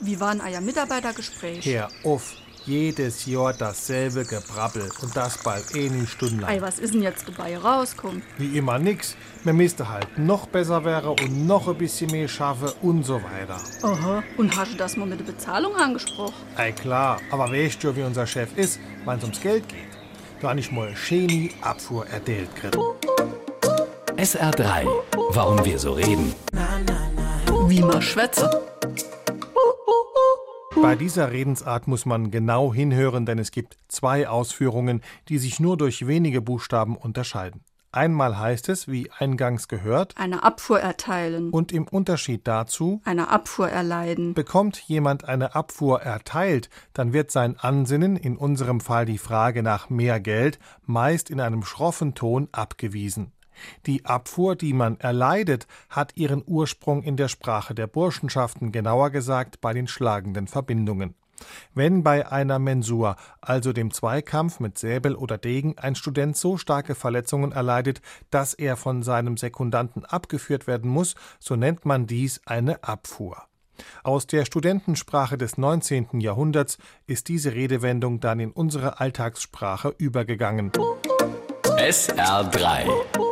wie waren euer Mitarbeitergespräch? Hör auf, jedes Jahr dasselbe Gebrabbel und das bald eine Stunde lang. Ei, was ist denn jetzt dabei rauskommt? Wie immer nix. Man müsste halt noch besser wäre und noch ein bisschen mehr schaffe und so weiter. Aha. Und hast du das mal mit der Bezahlung angesprochen? Ei klar, aber weißt du, wie unser Chef ist, wenn es ums Geld geht? Da nicht mal Chemie Abfuhr erdeelt kriegt. SR3. Warum wir so reden. Wie man schwätze. Bei dieser Redensart muss man genau hinhören, denn es gibt zwei Ausführungen, die sich nur durch wenige Buchstaben unterscheiden. Einmal heißt es, wie eingangs gehört, Eine Abfuhr erteilen. und im Unterschied dazu, Eine Abfuhr erleiden. bekommt jemand eine Abfuhr erteilt, dann wird sein Ansinnen, in unserem Fall die Frage nach mehr Geld, meist in einem schroffen Ton abgewiesen. Die Abfuhr, die man erleidet, hat ihren Ursprung in der Sprache der Burschenschaften, genauer gesagt bei den schlagenden Verbindungen. Wenn bei einer Mensur, also dem Zweikampf mit Säbel oder Degen, ein Student so starke Verletzungen erleidet, dass er von seinem Sekundanten abgeführt werden muss, so nennt man dies eine Abfuhr. Aus der Studentensprache des 19. Jahrhunderts ist diese Redewendung dann in unsere Alltagssprache übergegangen. SR3.